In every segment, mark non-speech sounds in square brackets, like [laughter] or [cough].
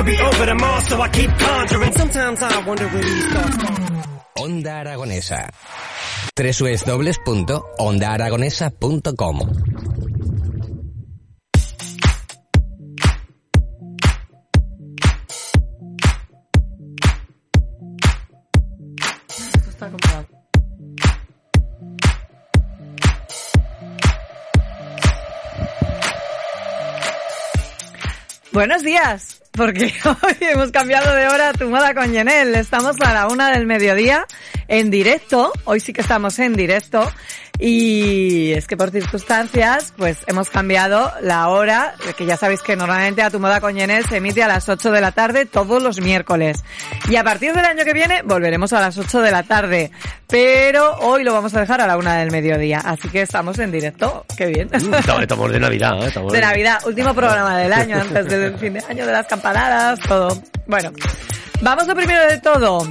could be over tomorrow, so I keep conjuring. Sometimes I wonder where these thoughts come from. Onda Aragonesa. www.ondaaragonesa.com. Buenos días, porque [laughs] hoy hemos cambiado de hora tu moda con Yenel. Estamos a la una del mediodía en directo. Hoy sí que estamos en directo. Y es que por circunstancias, pues hemos cambiado la hora, que ya sabéis que normalmente a tu moda con Yenel se emite a las 8 de la tarde todos los miércoles. Y a partir del año que viene volveremos a las 8 de la tarde. Pero hoy lo vamos a dejar a la una del mediodía. Así que estamos en directo. Qué bien. Estamos, estamos de Navidad, ¿eh? Estamos De Navidad, último programa del año, antes del [laughs] fin de año de las campanadas, todo. Bueno, vamos lo primero de todo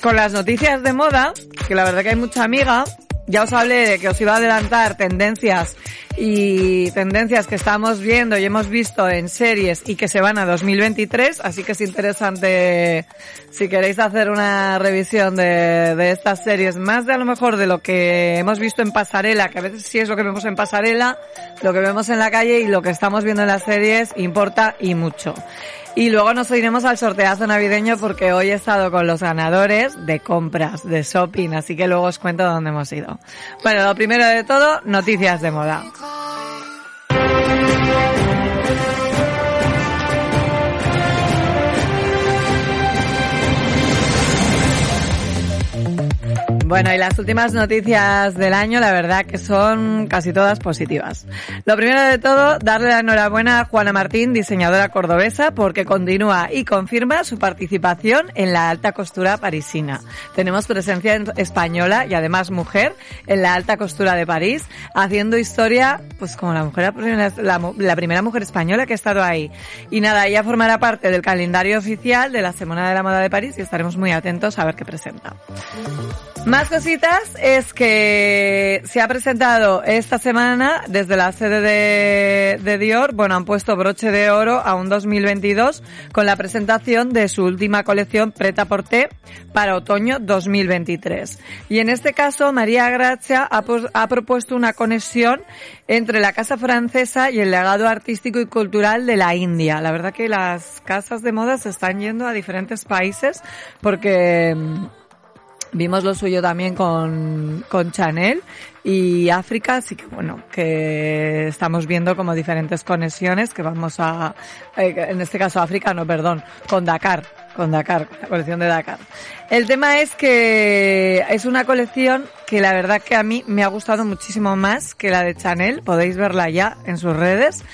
con las noticias de moda, que la verdad que hay mucha amiga. Ya os hablé de que os iba a adelantar tendencias y tendencias que estamos viendo y hemos visto en series y que se van a 2023, así que es interesante si queréis hacer una revisión de, de estas series, más de a lo mejor de lo que hemos visto en pasarela, que a veces sí es lo que vemos en pasarela, lo que vemos en la calle y lo que estamos viendo en las series importa y mucho. Y luego nos iremos al sorteazo navideño porque hoy he estado con los ganadores de compras, de shopping, así que luego os cuento dónde hemos ido. Bueno, lo primero de todo, noticias de moda. Música Bueno, y las últimas noticias del año, la verdad que son casi todas positivas. Lo primero de todo, darle la enhorabuena a Juana Martín, diseñadora cordobesa, porque continúa y confirma su participación en la alta costura parisina. Tenemos presencia en- española y además mujer en la alta costura de París, haciendo historia, pues como la mujer, la, mu- la primera mujer española que ha estado ahí. Y nada, ella formará parte del calendario oficial de la Semana de la Moda de París y estaremos muy atentos a ver qué presenta. Más cositas es que se ha presentado esta semana desde la sede de, Dior, bueno, han puesto broche de oro a un 2022 con la presentación de su última colección Preta Porté para otoño 2023. Y en este caso, María Gracia ha, ha propuesto una conexión entre la casa francesa y el legado artístico y cultural de la India. La verdad que las casas de moda se están yendo a diferentes países porque Vimos lo suyo también con, con Chanel y África, así que bueno, que estamos viendo como diferentes conexiones que vamos a, eh, en este caso África, no, perdón, con Dakar, con Dakar, con la colección de Dakar. El tema es que es una colección que la verdad que a mí me ha gustado muchísimo más que la de Chanel, podéis verla ya en sus redes.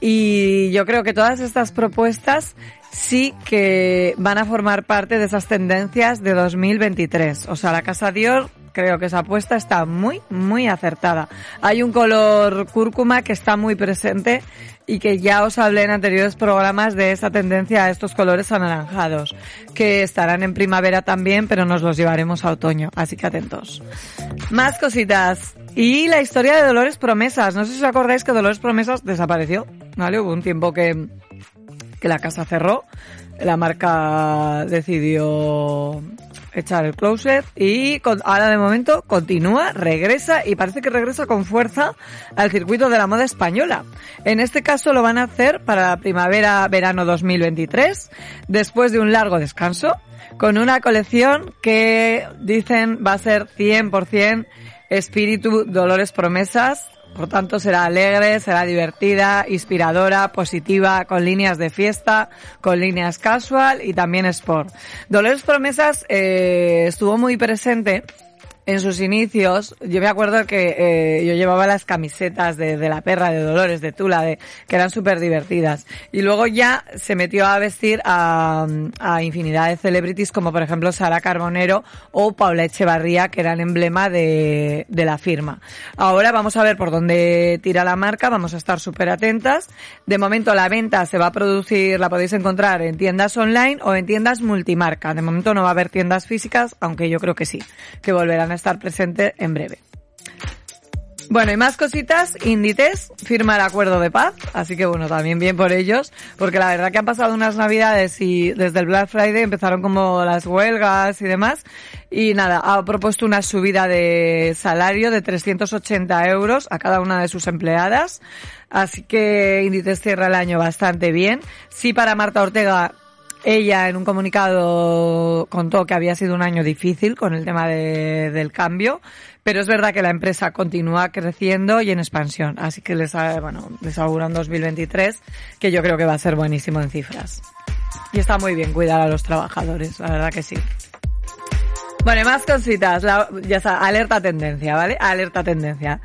Y yo creo que todas estas propuestas sí que van a formar parte de esas tendencias de 2023. O sea, la Casa Dior creo que esa apuesta está muy, muy acertada. Hay un color cúrcuma que está muy presente y que ya os hablé en anteriores programas de esa tendencia a estos colores anaranjados, que estarán en primavera también, pero nos los llevaremos a otoño, así que atentos. Más cositas. Y la historia de Dolores Promesas. No sé si os acordáis que Dolores Promesas desapareció, ¿vale? Hubo un tiempo que, que la casa cerró, la marca decidió echar el closet y con- ahora de momento continúa, regresa y parece que regresa con fuerza al circuito de la moda española. En este caso lo van a hacer para la primavera-verano 2023, después de un largo descanso, con una colección que dicen va a ser 100% espíritu Dolores Promesas, por tanto, será alegre, será divertida, inspiradora, positiva, con líneas de fiesta, con líneas casual y también sport. Dolores Promesas eh, estuvo muy presente en sus inicios, yo me acuerdo que eh, yo llevaba las camisetas de, de la perra de Dolores, de Tula, de, que eran súper divertidas. Y luego ya se metió a vestir a, a infinidad de celebrities, como por ejemplo Sara Carbonero o Paula Echevarría, que eran emblema de, de la firma. Ahora vamos a ver por dónde tira la marca, vamos a estar súper atentas. De momento la venta se va a producir, la podéis encontrar en tiendas online o en tiendas multimarca. De momento no va a haber tiendas físicas, aunque yo creo que sí, que volverán a estar presentes en breve. Bueno, y más cositas, Inditex firma el acuerdo de paz, así que bueno, también bien por ellos, porque la verdad que han pasado unas navidades y desde el Black Friday empezaron como las huelgas y demás, y nada, ha propuesto una subida de salario de 380 euros a cada una de sus empleadas, así que Inditex cierra el año bastante bien. Sí para Marta Ortega ella en un comunicado contó que había sido un año difícil con el tema de- del cambio, pero es verdad que la empresa continúa creciendo y en expansión, así que les, bueno, les augura un 2023 que yo creo que va a ser buenísimo en cifras. Y está muy bien cuidar a los trabajadores, la verdad que sí. Bueno, más cositas, ya está, alerta tendencia, ¿vale? Alerta tendencia.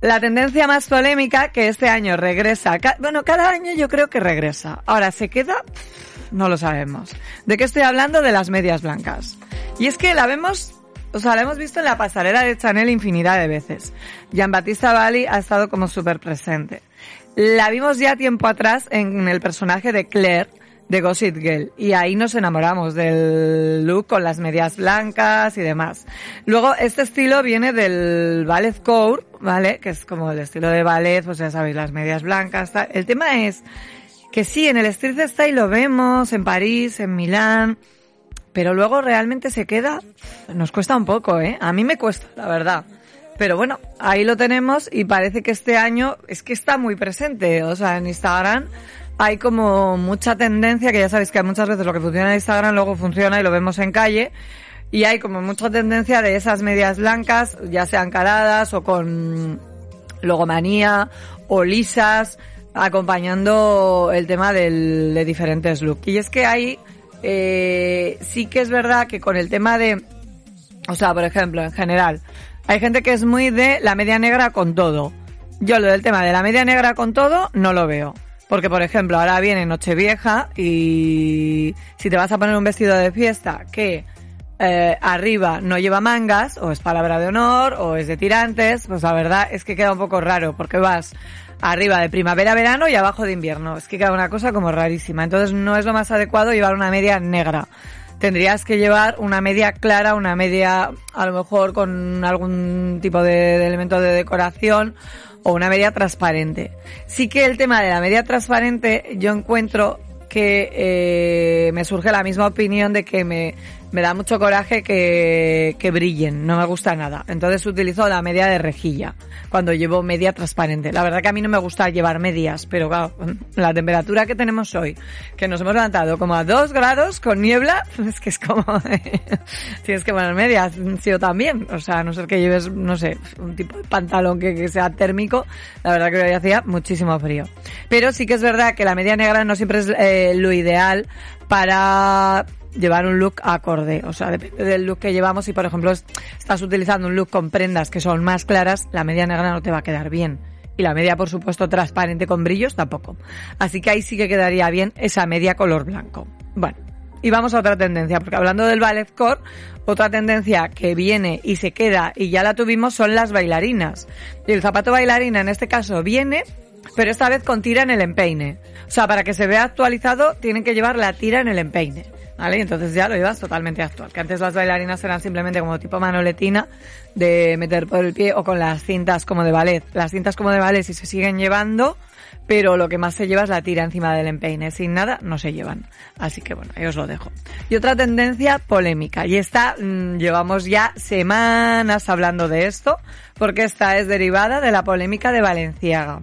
La tendencia más polémica que este año regresa, bueno, cada año yo creo que regresa. Ahora, ¿se queda? No lo sabemos. ¿De qué estoy hablando? De las medias blancas. Y es que la vemos, o sea, la hemos visto en la pasarela de Chanel infinidad de veces. Jean-Baptiste Bali ha estado como súper presente. La vimos ya tiempo atrás en el personaje de Claire, de Gossip Girl y ahí nos enamoramos del look con las medias blancas y demás. Luego este estilo viene del ballet core, ¿vale? Que es como el estilo de ballet, pues ya sabéis, las medias blancas. tal. El tema es que sí, en el street style lo vemos, en París, en Milán, pero luego realmente se queda, nos cuesta un poco, ¿eh? A mí me cuesta, la verdad. Pero bueno, ahí lo tenemos y parece que este año es que está muy presente. O sea, en Instagram hay como mucha tendencia, que ya sabéis que muchas veces lo que funciona en Instagram luego funciona y lo vemos en calle. Y hay como mucha tendencia de esas medias blancas, ya sean caladas o con logomanía o lisas, acompañando el tema de diferentes looks. Y es que hay, eh, sí que es verdad que con el tema de, o sea, por ejemplo, en general, hay gente que es muy de la media negra con todo. Yo lo del tema de la media negra con todo no lo veo. Porque, por ejemplo, ahora viene Nochevieja y si te vas a poner un vestido de fiesta que eh, arriba no lleva mangas, o es palabra de honor, o es de tirantes, pues la verdad es que queda un poco raro, porque vas arriba de primavera-verano y abajo de invierno. Es que queda una cosa como rarísima. Entonces no es lo más adecuado llevar una media negra. Tendrías que llevar una media clara, una media a lo mejor con algún tipo de, elemento de decoración o una media transparente. Sí que el tema de la media transparente yo encuentro que eh, me surge la misma opinión de que me, me da mucho coraje que, que brillen, no me gusta nada. Entonces utilizo la media de rejilla cuando llevo media transparente. La verdad que a mí no me gusta llevar medias, pero claro, [laughs] la temperatura que tenemos hoy, que nos hemos levantado como a 2 grados con niebla, [laughs] es que es como, [laughs] tienes que poner medias, sí también. O sea, a no ser que lleves, no sé, un tipo de pantalón que, que sea térmico, la verdad que hoy hacía muchísimo frío. Pero sí que es verdad que la media negra no siempre es eh, lo ideal para llevar un look acorde. O sea, depende del look que llevamos. Si, por ejemplo, es- estás utilizando un look con prendas que son más claras, la media negra no te va a quedar bien. Y la media, por supuesto, transparente con brillos tampoco. Así que ahí sí que quedaría bien esa media color blanco. Bueno. Y vamos a otra tendencia, porque hablando del ballet core, otra tendencia que viene y se queda y ya la tuvimos son las bailarinas. Y el zapato bailarina en este caso viene, pero esta vez con tira en el empeine. O sea, para que se vea actualizado, tienen que llevar la tira en el empeine. ¿Vale? Entonces ya lo llevas totalmente actual. Que antes las bailarinas eran simplemente como tipo manoletina de meter por el pie o con las cintas como de ballet. Las cintas como de ballet sí se siguen llevando, pero lo que más se lleva es la tira encima del empeine. Sin nada no se llevan. Así que bueno, ahí os lo dejo. Y otra tendencia polémica. Y esta mm, llevamos ya semanas hablando de esto, porque esta es derivada de la polémica de Valenciaga.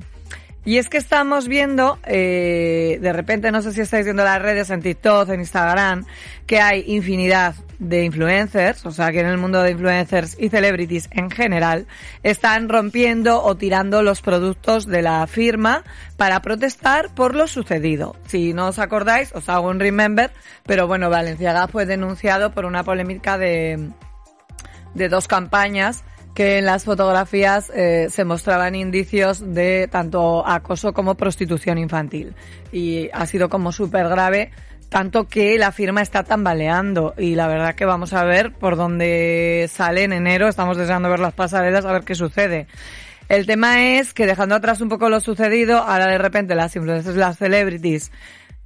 Y es que estamos viendo, eh, de repente, no sé si estáis viendo las redes en TikTok, en Instagram, que hay infinidad de influencers, o sea que en el mundo de influencers y celebrities en general, están rompiendo o tirando los productos de la firma para protestar por lo sucedido. Si no os acordáis, os hago un remember, pero bueno, Valenciaga fue denunciado por una polémica de, de dos campañas que en las fotografías eh, se mostraban indicios de tanto acoso como prostitución infantil. Y ha sido como súper grave, tanto que la firma está tambaleando. Y la verdad que vamos a ver por dónde sale en enero. Estamos deseando ver las pasarelas, a ver qué sucede. El tema es que dejando atrás un poco lo sucedido, ahora de repente las influencers, las celebrities,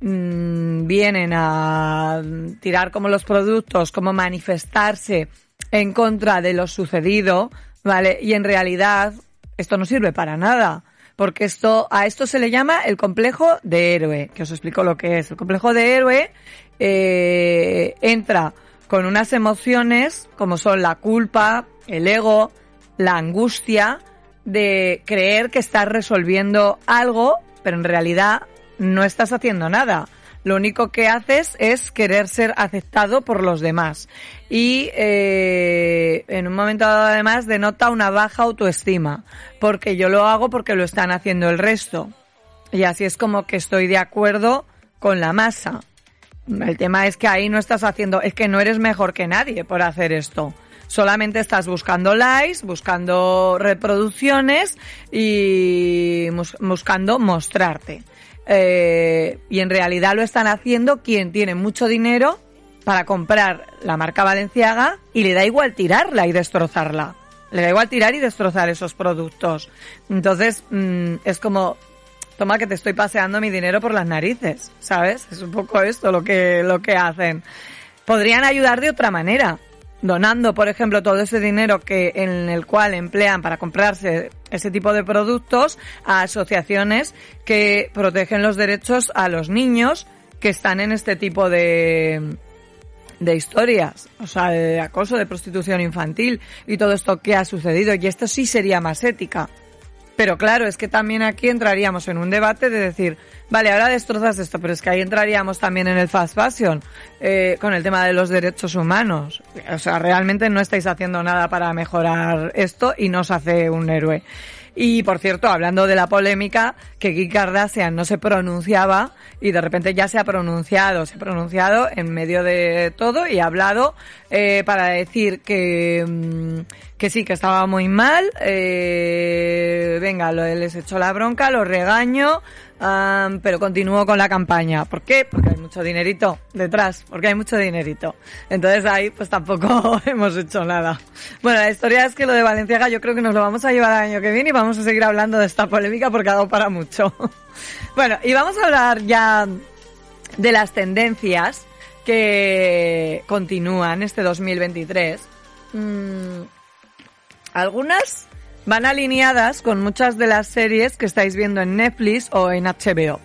mm, vienen a tirar como los productos, como manifestarse en contra de lo sucedido, ¿vale? Y en realidad esto no sirve para nada. Porque esto, a esto se le llama el complejo de héroe, que os explico lo que es. El complejo de héroe eh, entra con unas emociones como son la culpa, el ego, la angustia de creer que estás resolviendo algo, pero en realidad no estás haciendo nada. Lo único que haces es querer ser aceptado por los demás. Y eh, en un momento dado además denota una baja autoestima, porque yo lo hago porque lo están haciendo el resto. Y así es como que estoy de acuerdo con la masa. El tema es que ahí no estás haciendo, es que no eres mejor que nadie por hacer esto. Solamente estás buscando likes, buscando reproducciones y buscando mostrarte. Eh, y en realidad lo están haciendo quien tiene mucho dinero para comprar la marca Valenciaga y le da igual tirarla y destrozarla. Le da igual tirar y destrozar esos productos. Entonces, mm, es como, toma que te estoy paseando mi dinero por las narices, ¿sabes? Es un poco esto lo que, lo que hacen. Podrían ayudar de otra manera, donando, por ejemplo, todo ese dinero que, en el cual emplean para comprarse ese tipo de productos a asociaciones que protegen los derechos a los niños que están en este tipo de, de historias, o sea, de acoso, de prostitución infantil y todo esto que ha sucedido. Y esto sí sería más ética. Pero claro, es que también aquí entraríamos en un debate de decir, vale, ahora destrozas esto, pero es que ahí entraríamos también en el fast fashion, eh, con el tema de los derechos humanos. O sea, realmente no estáis haciendo nada para mejorar esto y nos hace un héroe. Y por cierto, hablando de la polémica, que Kim Kardashian no se pronunciaba y de repente ya se ha pronunciado, se ha pronunciado en medio de todo y ha hablado eh, para decir que, mm, que sí, que estaba muy mal. Eh, venga, lo, les echó la bronca, lo regaño, pero continúo con la campaña. ¿Por qué? Porque hay mucho dinerito detrás, porque hay mucho dinerito. Entonces ahí pues tampoco [laughs] hemos hecho nada. Bueno, la historia es que lo de Valenciaga yo creo que nos lo vamos a llevar al año que viene y vamos a seguir hablando de esta polémica porque ha dado para mucho. [laughs] bueno, y vamos a hablar ya de las tendencias que continúan este 2023. Algunas van alineadas con muchas de las series que estáis viendo en Netflix o en HBO.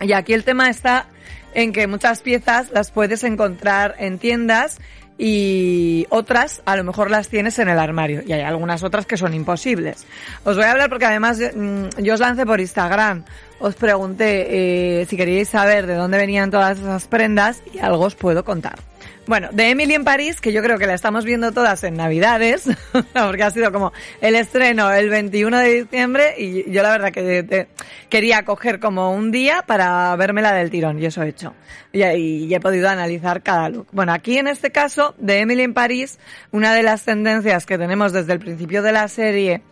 Y aquí el tema está en que muchas piezas las puedes encontrar en tiendas y otras a lo mejor las tienes en el armario y hay algunas otras que son imposibles. Os voy a hablar porque además mm, yo os lancé por Instagram, os pregunté eh, si queríais saber de dónde venían todas esas prendas y algo os puedo contar. Bueno, de Emily en París, que yo creo que la estamos viendo todas en Navidades, [laughs] porque ha sido como el estreno el 21 de diciembre y yo la verdad que quería coger como un día para verme la del tirón y eso he hecho. Y, y, he podido analizar cada look. Bueno, aquí en este caso, de Emily en París, una de las tendencias que tenemos desde el principio de la serie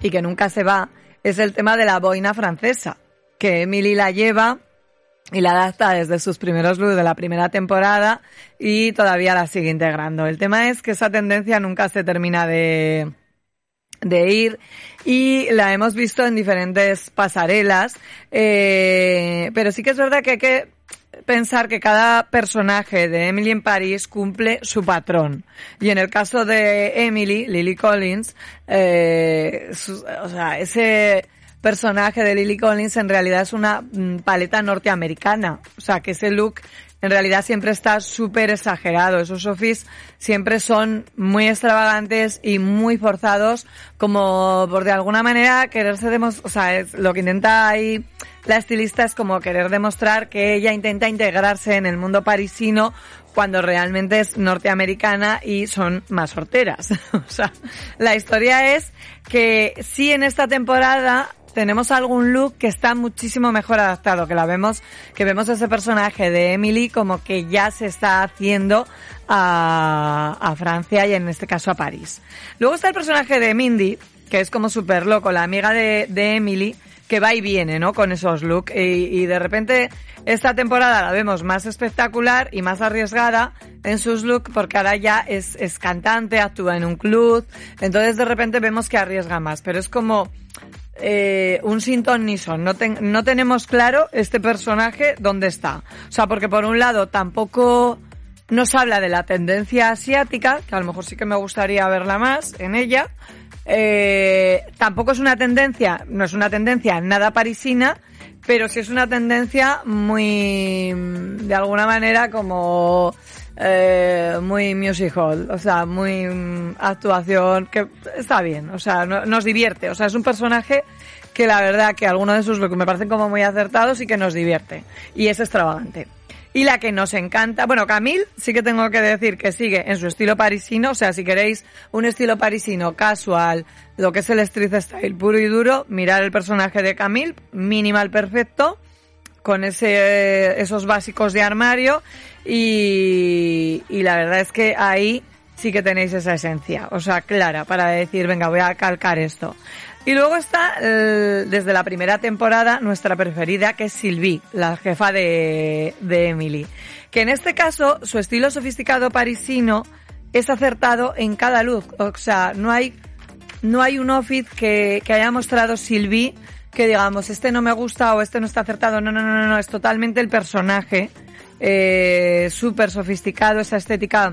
y que nunca se va, es el tema de la boina francesa, que Emily la lleva y la adapta desde sus primeros looks de la primera temporada y todavía la sigue integrando. El tema es que esa tendencia nunca se termina de, de ir y la hemos visto en diferentes pasarelas, eh, pero sí que es verdad que hay que pensar que cada personaje de Emily en París cumple su patrón. Y en el caso de Emily, Lily Collins, eh, o sea, ese personaje de Lily Collins en realidad es una mm, paleta norteamericana. O sea, que ese look en realidad siempre está súper exagerado. Esos sofis siempre son muy extravagantes y muy forzados, como por de alguna manera quererse demostrar, o sea, es, lo que intenta ahí la estilista es como querer demostrar que ella intenta integrarse en el mundo parisino cuando realmente es norteamericana y son más horteras. [laughs] o sea, la historia es que sí en esta temporada tenemos algún look que está muchísimo mejor adaptado, que la vemos, que vemos ese personaje de Emily como que ya se está haciendo a, a Francia y en este caso a París. Luego está el personaje de Mindy, que es como súper loco, la amiga de, de Emily, que va y viene, ¿no? Con esos looks. Y, y, de repente esta temporada la vemos más espectacular y más arriesgada en sus looks porque ahora ya es, es cantante, actúa en un club. Entonces de repente vemos que arriesga más. Pero es como eh, un Sinton Nison. No, no tenemos claro este personaje dónde está. O sea, porque por un lado tampoco Nos habla de la tendencia asiática, que a lo mejor sí que me gustaría verla más en ella. Eh, tampoco es una tendencia, no es una tendencia nada parisina, pero sí es una tendencia muy, de alguna manera, como eh, muy music hall, o sea, muy mm, actuación, que está bien, o sea, no- nos divierte, o sea, es un personaje que la verdad que algunos de sus looks me parecen como muy acertados y que nos divierte, y es extravagante. Y la que nos encanta, bueno, Camille sí que tengo que decir que sigue en su estilo parisino, o sea, si queréis un estilo parisino casual, lo que es el street style puro y duro, mirar el personaje de Camille, minimal perfecto, con ese, esos básicos de armario y, y la verdad es que ahí sí que tenéis esa esencia, o sea, clara, para decir, venga, voy a calcar esto. Y luego está, eh, desde la primera temporada, nuestra preferida, que es Sylvie, la jefa de, de Emily. Que en este caso, su estilo sofisticado parisino es acertado en cada look. O sea, no hay, no hay un outfit que, que haya mostrado Sylvie que digamos, este no me gusta o este no está acertado. No, no, no, no, es totalmente el personaje. Eh, súper sofisticado, esa estética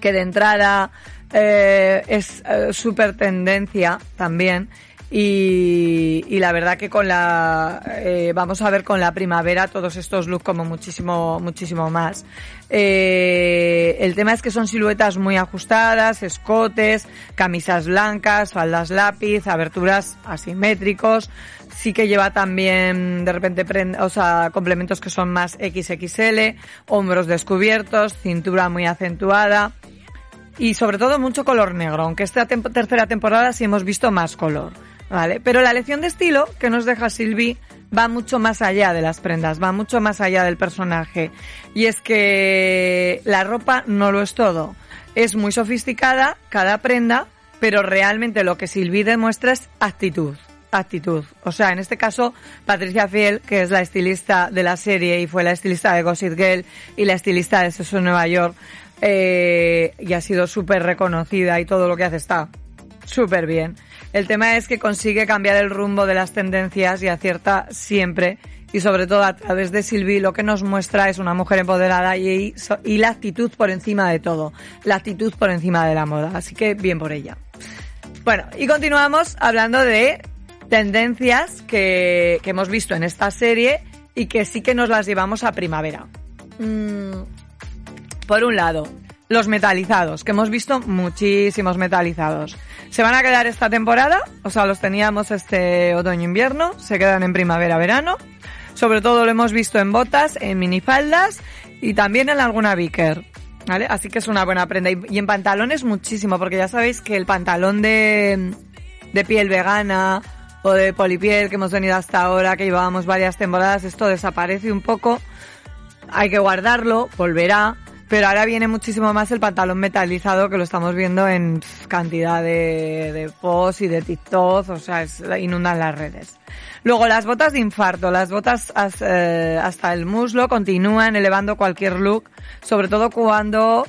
que de entrada eh, es eh, súper tendencia también. Y, y la verdad que con la eh, vamos a ver con la primavera todos estos looks como muchísimo muchísimo más. Eh, el tema es que son siluetas muy ajustadas escotes camisas blancas faldas lápiz aberturas asimétricos. Sí que lleva también de repente prend- o sea complementos que son más XXL hombros descubiertos cintura muy acentuada y sobre todo mucho color negro, aunque esta tercera temporada sí hemos visto más color, ¿vale? Pero la lección de estilo que nos deja Sylvie va mucho más allá de las prendas, va mucho más allá del personaje. Y es que la ropa no lo es todo. Es muy sofisticada cada prenda, pero realmente lo que Sylvie demuestra es actitud. Actitud. O sea, en este caso, Patricia Fiel, que es la estilista de la serie y fue la estilista de Gossip Girl y la estilista de Sexo Nueva York, eh, y ha sido súper reconocida y todo lo que hace está súper bien. El tema es que consigue cambiar el rumbo de las tendencias y acierta siempre y sobre todo a través de Sylvie lo que nos muestra es una mujer empoderada y, la actitud por encima de todo, la actitud por encima de la moda, así que bien por ella. Bueno, y continuamos hablando de tendencias que, que hemos visto en esta serie y que sí que nos las llevamos a primavera. Mm, por un lado, los metalizados, que hemos visto muchísimos metalizados. Se van a quedar esta temporada, o sea, los teníamos este otoño-invierno, se quedan en primavera-verano. Sobre todo lo hemos visto en botas, en minifaldas y también en alguna biker. ¿Vale? Así que es una buena prenda. Y, y en pantalones muchísimo, porque ya sabéis que el pantalón de, de piel vegana o de polipiel que hemos venido hasta ahora, que llevábamos varias temporadas, esto desaparece un poco. Hay que guardarlo, volverá. Pero ahora viene muchísimo más el pantalón metalizado que lo estamos viendo en cantidad de, de posts y de TikTok, o sea, es, inundan las redes. Luego las botas de infarto, las botas as- eh, hasta el muslo continúan elevando cualquier look, sobre todo cuando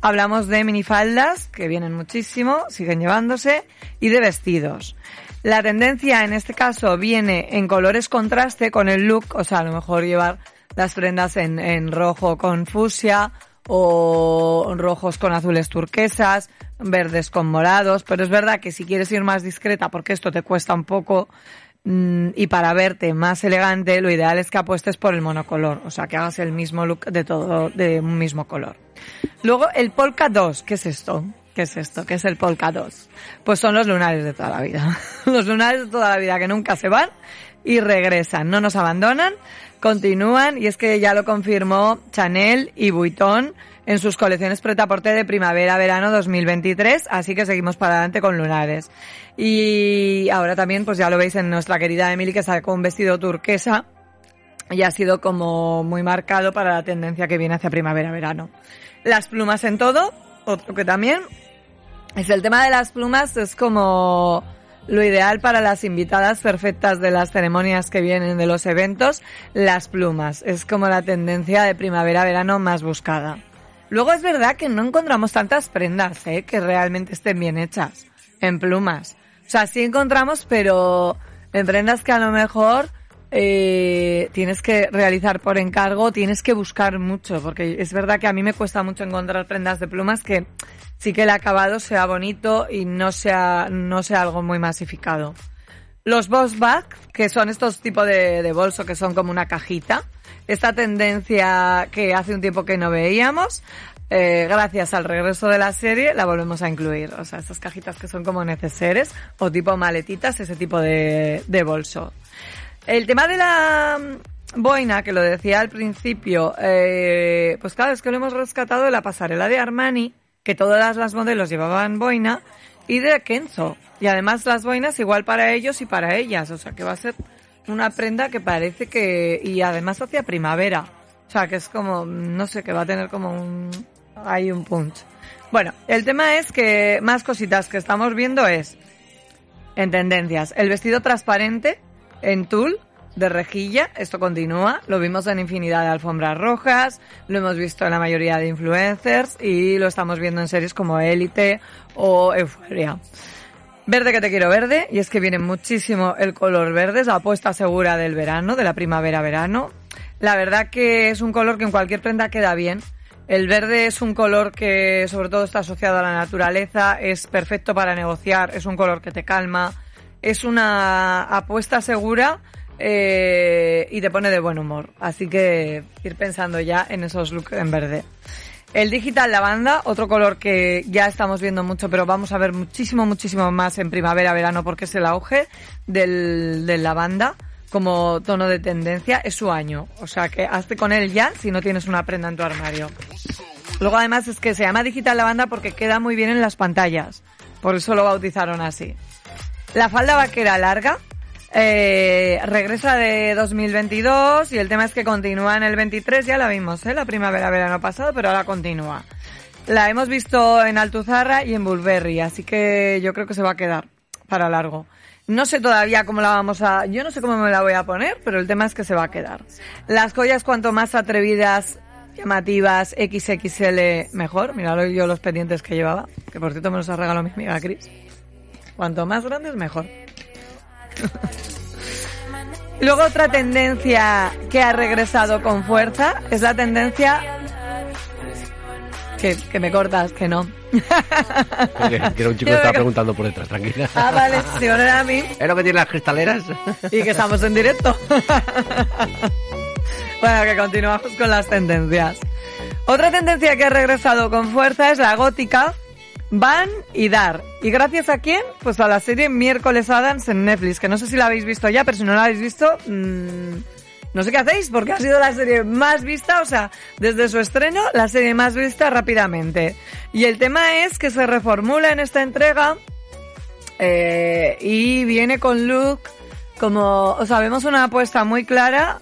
hablamos de minifaldas, que vienen muchísimo, siguen llevándose, y de vestidos. La tendencia en este caso viene en colores contraste con el look, o sea, a lo mejor llevar las prendas en, en rojo con fucsia o rojos con azules turquesas, verdes con morados, pero es verdad que si quieres ir más discreta, porque esto te cuesta un poco, mm, y para verte más elegante, lo ideal es que apuestes por el monocolor, o sea, que hagas el mismo look de todo, de un mismo color. Luego, el Polka 2, ¿qué es esto? ¿Qué es esto? ¿Qué es el Polka 2? Pues son los lunares de toda la vida. [laughs] Los lunares de toda la vida que nunca se van y regresan, no nos abandonan, continúan y es que ya lo confirmó Chanel y Vuitton en sus colecciones pretaporte de primavera-verano 2023, así que seguimos para adelante con lunares. Y ahora también, pues ya lo veis en nuestra querida Emily que sacó un vestido turquesa y ha sido como muy marcado para la tendencia que viene hacia primavera-verano. Las plumas en todo, otro que también es el tema de las plumas, es como lo ideal para las invitadas perfectas de las ceremonias que vienen de los eventos, las plumas. Es como la tendencia de primavera-verano más buscada. Luego es verdad que no encontramos tantas prendas, ¿eh? que realmente estén bien hechas en plumas. O sea, sí encontramos, pero en prendas que a lo mejor eh, tienes que realizar por encargo, tienes que buscar mucho, porque es verdad que a mí me cuesta mucho encontrar prendas de plumas que sí que el acabado sea bonito y no sea, no sea algo muy masificado. Los boss bag, que son estos tipos de, de bolso que son como una cajita, esta tendencia que hace un tiempo que no veíamos, eh, gracias al regreso de la serie la volvemos a incluir. O sea, estas cajitas que son como neceseres o tipo maletitas, ese tipo de, de bolso. El tema de la mm, boina, que lo decía al principio, eh, pues claro, es que lo hemos rescatado de la pasarela de Armani, que todas las modelos llevaban boina, y de Kenzo. Y además las boinas igual para ellos y para ellas. O sea, que va a ser una prenda que parece que... Y además hacia primavera. O sea, que es como, no sé, que va a tener como un... Hay un punch. Bueno, el tema es que más cositas que estamos viendo es, en tendencias, el vestido transparente en tul de rejilla, esto continúa, lo vimos en infinidad de alfombras rojas, lo hemos visto en la mayoría de influencers y lo estamos viendo en series como Élite o Euforia. Verde que te quiero verde, y es que viene muchísimo el color verde, es la apuesta segura del verano, de la primavera-verano. La verdad que es un color que en cualquier prenda queda bien. El verde es un color que sobre todo está asociado a la naturaleza, es perfecto para negociar, es un color que te calma, es una apuesta segura eh, y te pone de buen humor. Así que ir pensando ya en esos looks en verde. El digital lavanda, otro color que ya estamos viendo mucho, pero vamos a ver muchísimo, muchísimo más en primavera, verano, porque es el auge del, del lavanda como tono de tendencia, es su año. O sea que hazte con él ya si no tienes una prenda en tu armario. Luego además es que se llama digital lavanda porque queda muy bien en las pantallas. Por eso lo bautizaron así. La falda vaquera larga eh, regresa de 2022 y el tema es que continúa en el 23, ya la vimos, ¿eh? la primavera-verano pasado, pero ahora continúa. La hemos visto en Altuzarra y en Bulberry, así que yo creo que se va a quedar para largo. No sé todavía cómo la vamos a... Yo no sé cómo me la voy a poner, pero el tema es que se va a quedar. Las joyas cuanto más atrevidas, llamativas, XXL, mejor. Mirad yo los pendientes que llevaba, que por cierto me los ha regalado mi amiga Cris. Cuanto más grandes, mejor. Luego otra tendencia que ha regresado con fuerza es la tendencia que, que me cortas, que no. Que, que era un chico que estaba preguntando por detrás, tranquila. Ah, vale, si no era a mí ¿Es lo que tiene las cristaleras? y que estamos en directo. bueno, que continuamos con las tendencias. Otra tendencia que ha regresado con fuerza es la gótica, Van y Dar. ¿Y gracias a quién? Pues a la serie Miércoles Adams en Netflix, que no sé si la habéis visto ya, pero si no la habéis visto, mmm, no sé qué hacéis, porque ha sido la serie más vista, o sea, desde su estreno, la serie más vista rápidamente. Y el tema es que se reformula en esta entrega eh, y viene con look como, o sea, vemos una apuesta muy clara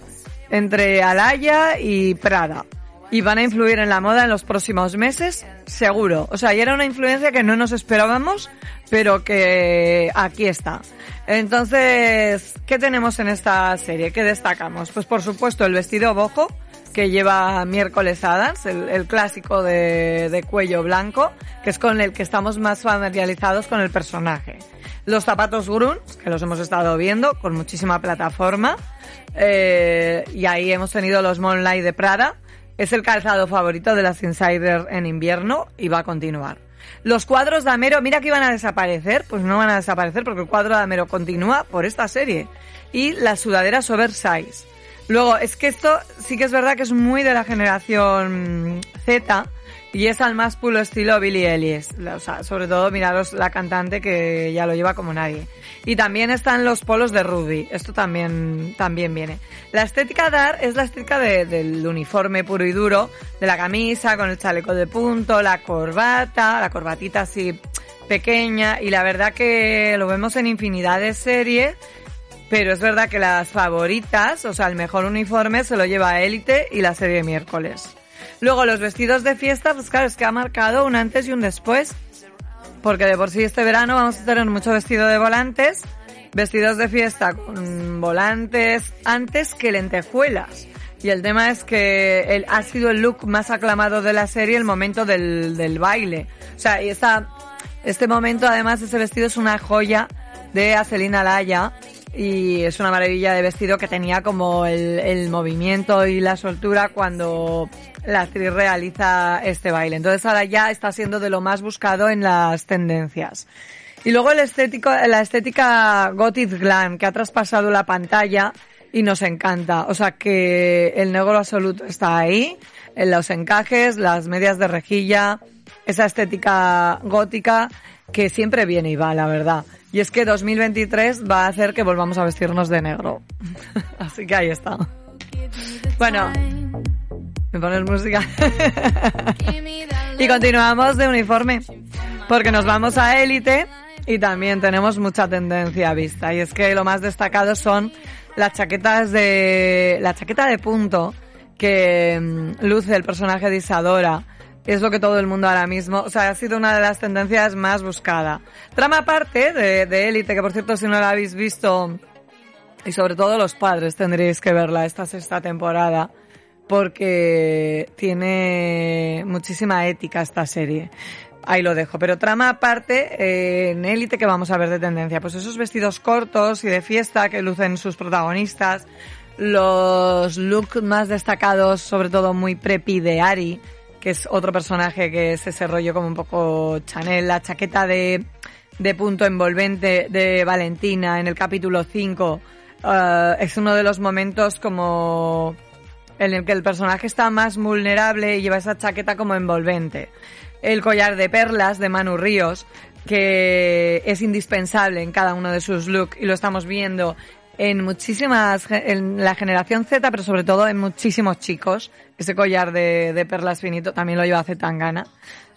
entre Alaya y Prada. Y van a influir en la moda en los próximos meses, seguro. O sea, y era una influencia que no nos esperábamos, pero que aquí está. Entonces, ¿qué tenemos en esta serie? ¿Qué destacamos? Pues por supuesto el vestido bojo, que lleva miércoles Adams, el, clásico de, cuello blanco, que es con el que estamos más familiarizados con el personaje. Los zapatos Grunz, que los hemos estado viendo, con muchísima plataforma. Eh, y ahí hemos tenido los Moonlight de Prada. Es el calzado favorito de las Insider en invierno y va a continuar. Los cuadros de Amero, mira que iban a desaparecer, pues no van a desaparecer porque el cuadro de Amero continúa por esta serie. Y las sudaderas oversize. Luego, es que esto sí que es verdad que es muy de la generación Z y es al más puro estilo Billie Eilish. O sea, sobre todo, miraros la cantante que ya lo lleva como nadie. Y también están los polos de Ruby. Esto también, también viene. La estética DAR es la estética de- del uniforme puro y duro, de la camisa con el chaleco de punto, la corbata, la corbatita así pequeña. Y la verdad que lo vemos en infinidad de series. Pero es verdad que las favoritas, o sea, el mejor uniforme se lo lleva Élite y la serie miércoles. Luego los vestidos de fiesta, pues claro, es que ha marcado un antes y un después. Porque de por sí este verano vamos a tener mucho vestido de volantes, vestidos de fiesta con volantes antes que lentejuelas. Y el tema es que el, ha sido el look más aclamado de la serie el momento del, del baile. O sea, y esta, este momento además ese vestido es una joya de Acelina Laya, y es una maravilla de vestido que tenía como el, el movimiento y la soltura cuando la actriz realiza este baile. Entonces ahora ya está siendo de lo más buscado en las tendencias. Y luego el estético, la estética Gothic Glam que ha traspasado la pantalla y nos encanta. O sea que el negro absoluto está ahí, en los encajes, las medias de rejilla, esa estética gótica que siempre viene y va, la verdad. Y es que 2023 va a hacer que volvamos a vestirnos de negro. [laughs] Así que ahí está. Bueno, me pones música. [laughs] y continuamos de uniforme. Porque nos vamos a élite y también tenemos mucha tendencia a vista. Y es que lo más destacado son las chaquetas de, la chaqueta de punto que mm, luce el personaje de Isadora es lo que todo el mundo ahora mismo, o sea, ha sido una de las tendencias más buscada. Trama aparte de, Élite, que por cierto si no la habéis visto, y sobre todo los padres tendréis que verla esta sexta temporada, porque tiene muchísima ética esta serie. Ahí lo dejo. Pero trama aparte, eh, en élite que vamos a ver de tendencia, pues esos vestidos cortos y de fiesta que lucen sus protagonistas, los looks más destacados, sobre todo muy preppy de Ari, que es otro personaje que es ese rollo como un poco Chanel, la chaqueta de, de punto envolvente de Valentina en el capítulo 5, eh, es uno de los momentos como en el que el personaje está más vulnerable y lleva esa chaqueta como envolvente. El collar de perlas de Manu Ríos, que es indispensable en cada uno de sus looks y lo estamos viendo en muchísimas, en la generación Z, pero sobre todo en muchísimos chicos. Ese collar de, de perlas finito también lo lleva Zetangana.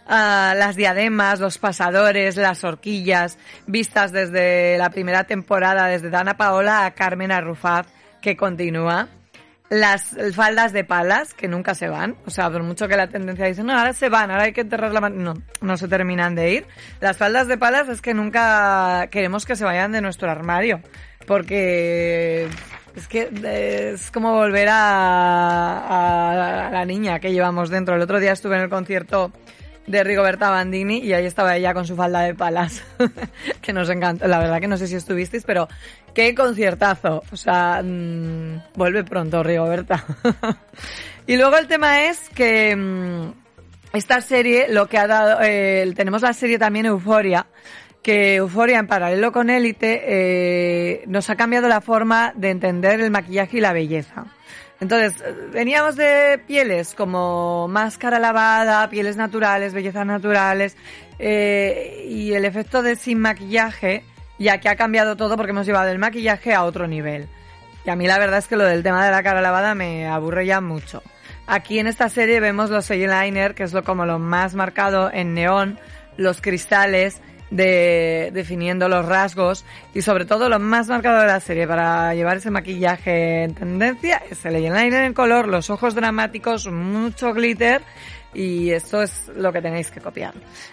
Uh, las diademas, los pasadores, las horquillas, vistas desde la primera temporada, desde Dana Paola a Carmen Arrufat, que continúa. Las faldas de palas, que nunca se van. O sea, por mucho que la tendencia dice, no, ahora se van, ahora hay que enterrar la mano. No, no se terminan de ir. Las faldas de palas es que nunca queremos que se vayan de nuestro armario porque es que es como volver a, la niña que llevamos dentro. El otro día estuve en el concierto de Rigoberta Bandini y ahí estaba ella con su falda de palas, [laughs] que nos encantó. La verdad que no sé si estuvisteis, pero qué conciertazo. O sea, mmm, vuelve pronto Rigoberta. [laughs] y luego el tema es que mmm, esta serie, lo que ha dado, eh, tenemos la serie también Euforia, que Euforia en paralelo con Élite eh, nos ha cambiado la forma de entender el maquillaje y la belleza. Entonces, veníamos de pieles como máscara lavada, pieles naturales, bellezas naturales, eh, y el efecto de sin maquillaje, ya que ha cambiado todo porque hemos llevado el maquillaje a otro nivel. Y a mí la verdad es que lo del tema de la cara lavada me aburre ya mucho. Aquí en esta serie vemos los eyeliner, que es lo como lo más marcado en neón, los cristales, de definiendo los rasgos y sobre todo lo más marcado de la serie para llevar ese maquillaje en tendencia es el eyeliner en color, los ojos dramáticos, mucho glitter y esto es lo que tenéis que copiar.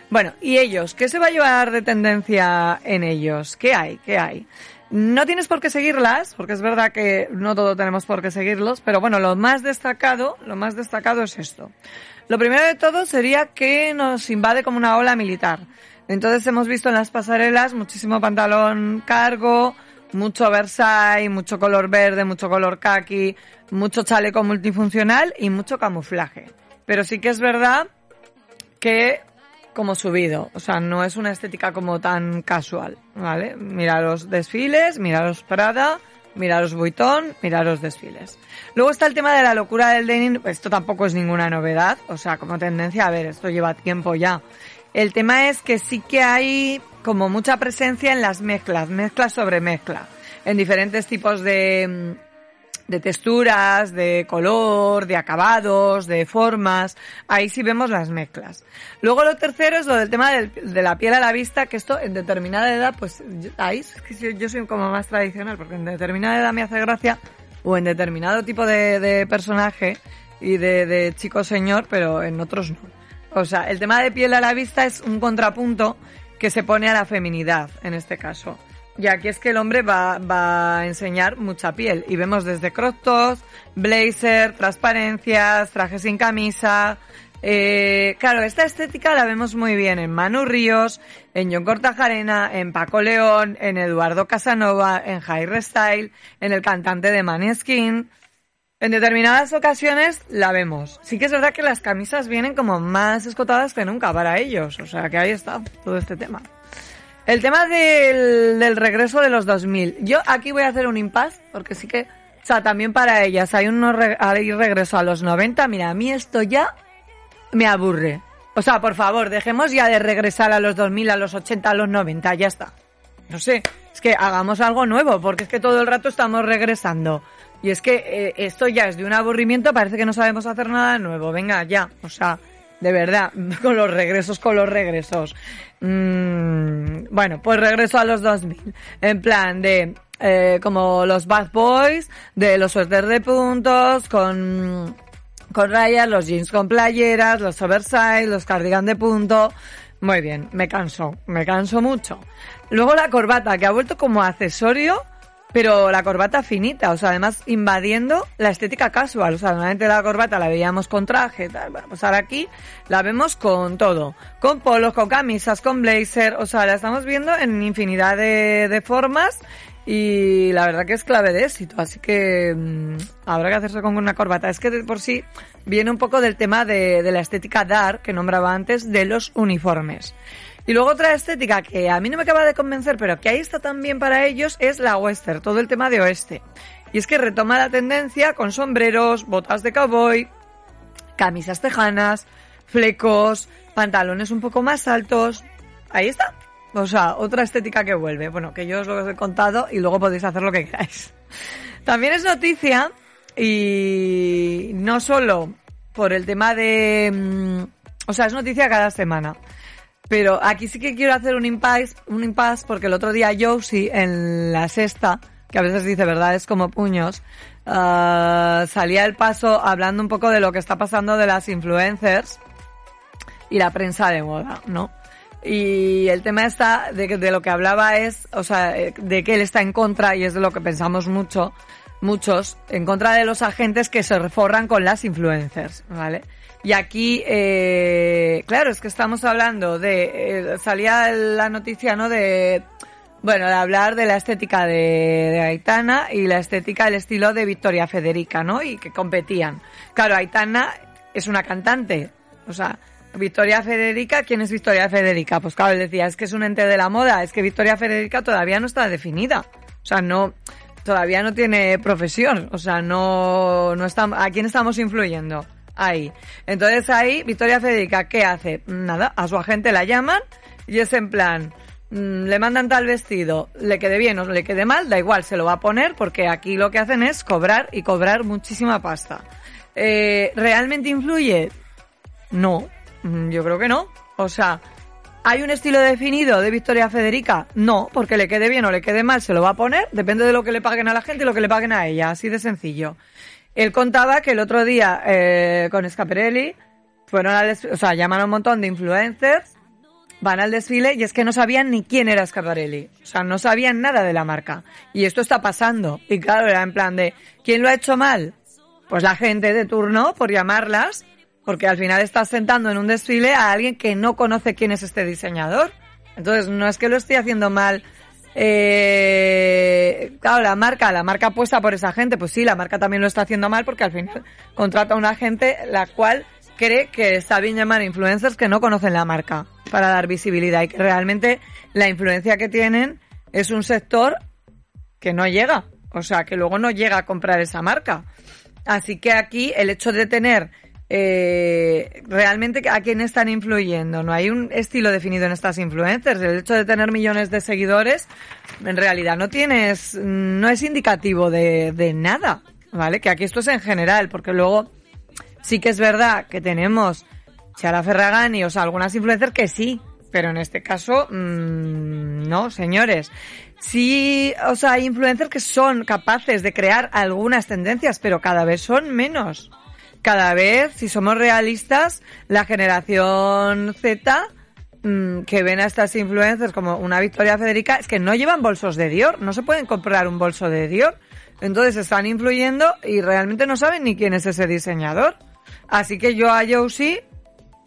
Bueno, ¿y ellos? ¿Qué se va a llevar de tendencia en ellos? ¿Qué hay? ¿Qué hay? No tienes por qué seguirlas, porque es verdad que no todo tenemos por qué seguirlos, pero bueno, lo más destacado, lo más destacado es esto. Lo primero de todo sería que nos invade como una ola militar. Entonces hemos visto en las pasarelas muchísimo pantalón cargo, mucho Versailles, mucho color verde, mucho color khaki, mucho chaleco multifuncional y mucho camuflaje. Pero sí que es verdad que como subido, o sea, no es una estética como tan casual, ¿vale? Mira los desfiles, mira los Prada, mira los Vuitton, mira los desfiles. Luego está el tema de la locura del denim, esto tampoco es ninguna novedad, o sea, como tendencia, a ver, esto lleva tiempo ya. El tema es que sí que hay como mucha presencia en las mezclas, mezcla sobre mezcla, en diferentes tipos de, de texturas, de color, de acabados, de formas. Ahí sí vemos las mezclas. Luego lo tercero es lo del tema de la piel a la vista, que esto en determinada edad, pues ahí es que yo soy como más tradicional, porque en determinada edad me hace gracia, o en determinado tipo de, personaje y de chico señor, pero en otros no. O sea, el tema de piel a la vista es un contrapunto que se pone a la feminidad, en este caso. Y aquí es que el hombre va, va a enseñar mucha piel. Y vemos desde crop tops, blazer, transparencias, trajes sin camisa, Eh, claro, esta estética la vemos muy bien en Manu Ríos, en John Cortajarena, en Paco León, en Eduardo Casanova, en Jair Style, en el cantante de Maneskin. En determinadas ocasiones la vemos. Sí que es verdad que las camisas vienen como más escotadas que nunca para ellos. O sea que ahí está todo este tema. El tema del, del regreso de los 2000. Yo aquí voy a hacer un impasse porque sí que, o sea, también para ellas hay un regreso a los 90. Mira, a mí esto ya me aburre. O sea, por favor, dejemos ya de regresar a los 2000, a los 80, a los 90, ya está. No sé, es que hagamos algo nuevo, porque es que todo el rato estamos regresando. Y es que eh, esto ya es de un aburrimiento, parece que no sabemos hacer nada nuevo. Venga, ya, o sea, de verdad, [laughs] con los regresos, con los regresos. Mm, bueno, pues regreso a los 2000. En plan de, eh, como los Bad Boys, de los suéter de puntos, con con rayas, los jeans con playeras, los oversize, los cardigan de punto. Muy bien, me canso, me canso mucho. Luego la corbata, que ha vuelto como accesorio, pero la corbata finita, o sea, además invadiendo la estética casual. O sea, normalmente la corbata la veíamos con traje, tal. Bueno, pues ahora aquí la vemos con todo. Con polos, con camisas, con blazer. O sea, la estamos viendo en infinidad de, de formas y la verdad que es clave de éxito, así que mm, habrá que hacerse con una corbata. Es que de por sí viene un poco del tema de, de la estética dark que nombraba antes de los uniformes. Y luego otra estética que a mí no me acaba de convencer, pero que ahí está también para ellos, es la western, todo el tema de oeste. Y es que retoma la tendencia con sombreros, botas de cowboy, camisas tejanas, flecos, pantalones un poco más altos. Ahí está. O sea, otra estética que vuelve. Bueno, que yo os lo he contado y luego podéis hacer lo que queráis. [laughs] También es noticia y no solo por el tema de... mm, O sea, es noticia cada semana. Pero aquí sí que quiero hacer un impasse, un impasse porque el otro día Josie en la sexta, que a veces dice verdades como puños, ah, salía el paso hablando un poco de lo que está pasando de las influencers y la prensa de moda, ¿no? Y el tema está de, de lo que hablaba es, o sea, eh, de que él está en contra, y es de lo que pensamos mucho, muchos, en contra de los agentes que se reforran con las influencers, ¿vale? Y aquí, eh, claro, es que estamos hablando de, eh, salía la noticia, ¿no? De, bueno, de hablar de la estética de, Aitana y la estética, el estilo de Victoria Federica, ¿no? Y que competían. Claro, Aitana es una cantante, o sea, Victoria Federica, ¿quién es Victoria Federica? Pues claro, él decía, es que es un ente de la moda, es que Victoria Federica todavía no está definida. O sea, no, todavía no tiene profesión. O sea, no, no está, ¿a quién estamos influyendo? Ahí. Entonces ahí, Victoria Federica, ¿qué hace? Nada, a su agente la llaman y es en plan, mm, le mandan tal vestido, le quede bien o le quede mal, da igual, se lo va a poner porque aquí lo que hacen es cobrar y cobrar muchísima pasta. Eh, ¿Realmente influye? No, mm, yo creo que no. O sea, ¿hay un estilo definido de Victoria Federica? No, porque le quede bien o le quede mal, se lo va a poner, depende de lo que le paguen a la gente y lo que le paguen a ella, así de sencillo. Él contaba que el otro día eh, con Scaparelli fueron al o sea, llaman a un montón de influencers, van al desfile y es que no sabían ni quién era Scaparelli. O sea, no sabían nada de la marca. Y esto está pasando. Y claro, era en plan de, ¿quién lo ha hecho mal? Pues la gente de turno, por llamarlas, porque al final estás sentando en un desfile a alguien que no conoce quién es este diseñador. Entonces, no es que lo esté haciendo mal. Eh, claro, la marca, la marca puesta por esa gente, pues sí, la marca también lo está haciendo mal porque al final contrata a una gente la cual cree que está bien llamar influencers que no conocen la marca para dar visibilidad y que realmente la influencia que tienen es un sector que no llega, o sea, que luego no llega a comprar esa marca. Así que aquí el hecho de tener eh, realmente a quién están influyendo, no hay un estilo definido en estas influencers. El hecho de tener millones de seguidores, en realidad no tienes, no es indicativo de, de nada, ¿vale? Que aquí esto es en general, porque luego sí que es verdad que tenemos Chiara Ferragani, o sea, algunas influencers que sí, pero en este caso, mmm, no, señores. Sí, o sea, hay influencers que son capaces de crear algunas tendencias, pero cada vez son menos. Cada vez, si somos realistas, la generación Z mmm, que ven a estas influencers como una Victoria Federica es que no llevan bolsos de Dior, no se pueden comprar un bolso de Dior. Entonces están influyendo y realmente no saben ni quién es ese diseñador. Así que yo a Josie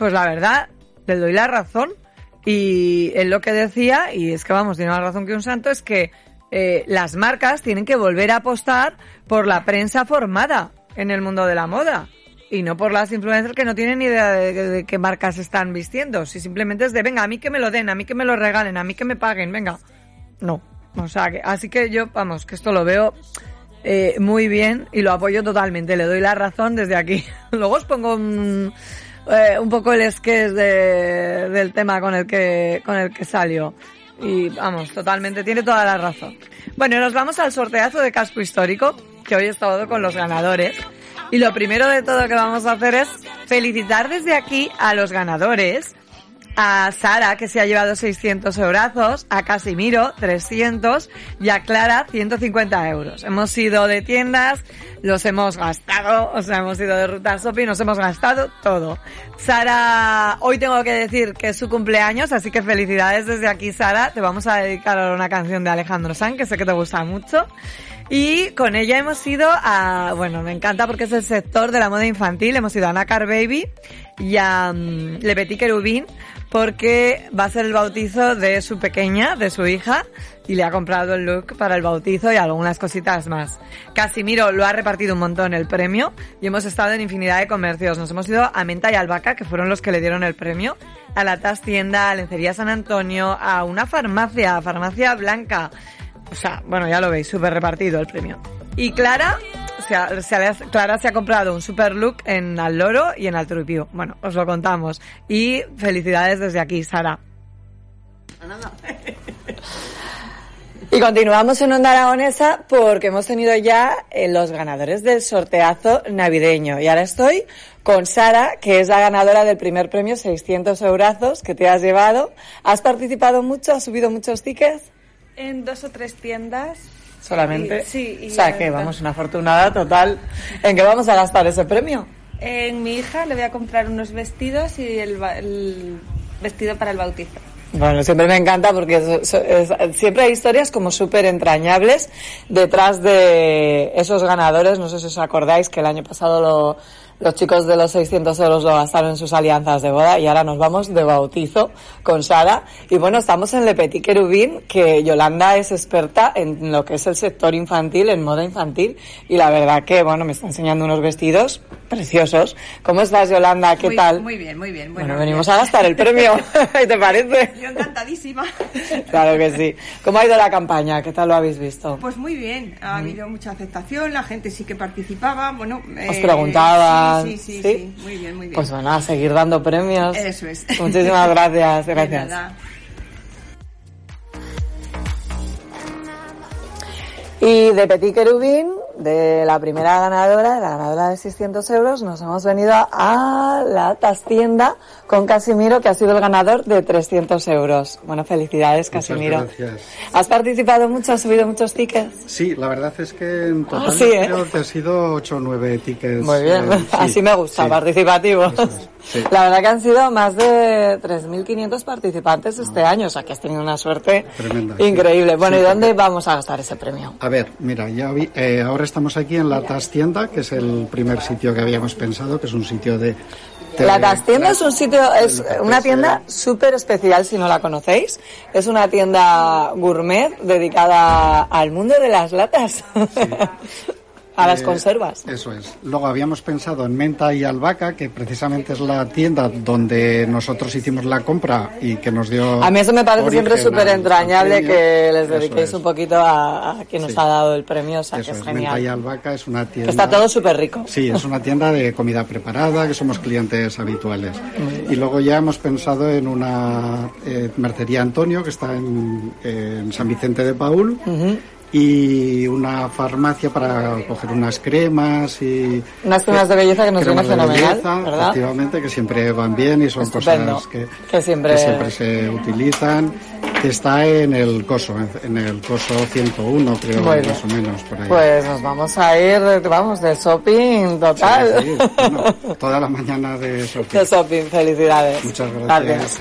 pues la verdad, le doy la razón. Y él lo que decía, y es que vamos, tiene más razón que un santo, es que eh, las marcas tienen que volver a apostar por la prensa formada en el mundo de la moda. Y no por las influencers que no tienen ni idea de, de qué marcas están vistiendo. Si simplemente es de, venga, a mí que me lo den, a mí que me lo regalen, a mí que me paguen, venga. No. O sea, que, así que yo, vamos, que esto lo veo eh, muy bien y lo apoyo totalmente. Le doy la razón desde aquí. [laughs] Luego os pongo un, eh, un poco el sketch de, del tema con el que, con el que salió. Y vamos, totalmente, tiene toda la razón. Bueno, nos vamos al sorteazo de casco histórico, que hoy he estado con los ganadores. Y lo primero de todo que vamos a hacer es felicitar desde aquí a los ganadores. A Sara, que se ha llevado 600 eurazos, a Casimiro, 300, y a Clara, 150 euros. Hemos ido de tiendas, los hemos gastado, o sea, hemos ido de ruta shopping, nos hemos gastado todo. Sara, hoy tengo que decir que es su cumpleaños, así que felicidades desde aquí, Sara. Te vamos a dedicar ahora una canción de Alejandro Sanz, que sé que te gusta mucho. Y con ella hemos ido a, bueno, me encanta porque es el sector de la moda infantil, hemos ido a Nacar Baby y a um, Le Petit Querubín porque va a ser el bautizo de su pequeña, de su hija, y le ha comprado el look para el bautizo y algunas cositas más. Casimiro lo ha repartido un montón el premio y hemos estado en infinidad de comercios. Nos hemos ido a Menta y Albaca, que fueron los que le dieron el premio, a la TAS Tienda, a Lencería San Antonio, a una farmacia, Farmacia Blanca, o sea, bueno, ya lo veis, súper repartido el premio. Y Clara, se ha, se ha- Clara se ha comprado un super look en Al Loro y en Altrupio. Bueno, os lo contamos. Y felicidades desde aquí, Sara. Y continuamos en Onda Aragonesa porque hemos tenido ya eh, los ganadores del sorteazo navideño. Y ahora estoy con Sara, que es la ganadora del primer premio, 600 eurazos que te has llevado. ¿Has participado mucho? ¿Has subido muchos tickets? En dos o tres tiendas. Solamente. Y- sí, y o sea que vamos, una afortunada total. ¿En qué vamos a gastar ese premio? En mi hija le voy a comprar unos vestidos y el, el vestido para el bautizo. Bueno, siempre me encanta porque es- es- es- siempre hay historias como súper entrañables detrás de esos ganadores. No sé si os acordáis que el año pasado lo- los chicos de los 600 euros lo gastaron en sus alianzas de boda y ahora nos vamos de bautizo con Sara. Y bueno, estamos en Le Petit Querubín, que Yolanda es experta en lo que es el sector infantil, en moda infantil. Y la verdad que, bueno, me está enseñando unos vestidos preciosos. ¿Cómo estás, Yolanda? ¿Qué muy, tal? Muy bien, muy bien. Bueno, Bueno, venimos bien. a gastar el premio. [laughs] ¿Te parece? Yo encantadísima. [laughs] Claro que sí. ¿Cómo ha ido la campaña? ¿Qué tal lo habéis visto? Pues muy bien, ha habido mucha aceptación, la gente sí que participaba, bueno... Os eh, preguntaban. Sí, sí, sí, sí, muy bien, muy bien. Pues bueno, a seguir dando premios. Eso es. Muchísimas gracias, [laughs] gracias. Y de Petit Querubín, de la primera ganadora, la ganadora de 600 euros, nos hemos venido a la Tastienda con Casimiro, que ha sido el ganador de 300 euros. Bueno, felicidades, Muchas Casimiro. gracias. ¿Has participado mucho? ¿Has subido muchos tickets? Sí, la verdad es que en total Ah, sí, ¿eh? que ha sido 8 o 9 tickets. Muy bien, eh, [laughs] sí, así me gusta, sí. es, sí. La verdad que han sido más de 3.500 participantes este año, o sea que has tenido una suerte Tremenda, sí. increíble. Bueno, Sí, ¿y dónde vamos a gastar ese premio? A ver, mira, ya vi- eh, ahora estamos aquí en la Tastienda, que es el primer sitio que habíamos pensado, que es un sitio de... de- La Tastienda es un sitio, es una tienda súper especial si no la conocéis. Es una tienda gourmet dedicada al mundo de las latas. [laughs] a las eh, conservas. Eso es. Luego habíamos pensado en Menta y Albaca, que precisamente es la tienda donde nosotros hicimos la compra y que nos dio... A mí eso me parece siempre súper entrañable que les dediquéis es. un poquito a, a quien nos ha dado el premio, o sea Eso que es es, Menta y genial. Albaca es una tienda... Que está todo súper rico. Sí, es una tienda de comida preparada, que somos clientes habituales. Y luego ya hemos pensado en una eh, mercería Antonio, que está en, en San Vicente de Paul, y una farmacia para coger unas cremas y... Unas cremas de belleza que nos cremas viene de fenomenal, belleza, ¿verdad? Efectivamente, que siempre van bien y son Estupendo. cosas que, Que siempre- siempre se utilizan. Que está en el COSO, en el COSO 101, creo, bien. más o menos, por ahí. Pues nos vamos a ir, vamos, de shopping total. Sí, sí, bueno, toda la mañana de [laughs] shopping. De shopping, felicidades. Muchas gracias.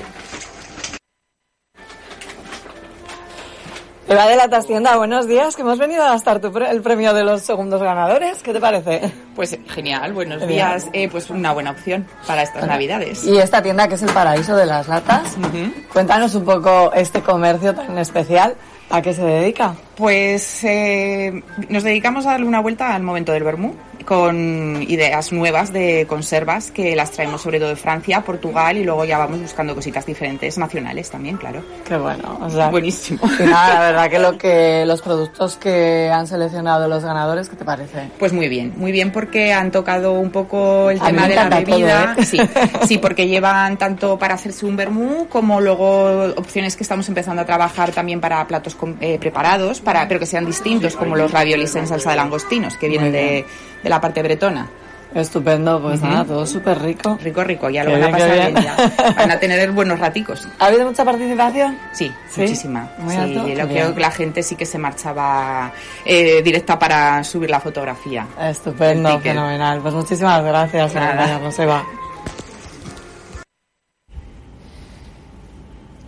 Eva de la Tastienda, buenos días, que hemos venido a gastar tu pre- el premio de los segundos ganadores. ¿Qué te parece? Pues genial, buenos días. Eh, pues una buena opción para estas navidades. Y esta tienda que es el paraíso de las latas, cuéntanos un poco este comercio tan especial, ¿a qué se dedica? Pues eh, nos dedicamos a darle una vuelta al momento del vermú con ideas nuevas de conservas que las traemos sobre todo de Francia, Portugal y luego ya vamos buscando cositas diferentes nacionales también, claro. Qué bueno, o sea, Buenísimo. nada, la verdad que lo que los productos que han seleccionado los ganadores, ¿qué te parece? Pues muy bien, muy bien porque han tocado un poco el A tema de la todo, bebida. ¿eh? Sí, sí, porque llevan tanto para hacerse un vermú como luego opciones que estamos empezando a trabajar también para platos eh, preparados, para, pero que sean distintos, como los raviolis en salsa de langostinos, que vienen de, de la parte bretona. Estupendo, pues nada, todo súper rico. Rico, rico, ya lo Qué van a pasar bien. bien. ya. Van a tener buenos raticos. [laughs] ¿Ha habido mucha participación? Sí, ¿Sí? muchísima. Muy sí, alto, qué creo que la gente sí que se marchaba eh, directa para subir la fotografía. Estupendo, fenomenal. Pues muchísimas gracias por acompañarnos, Eva.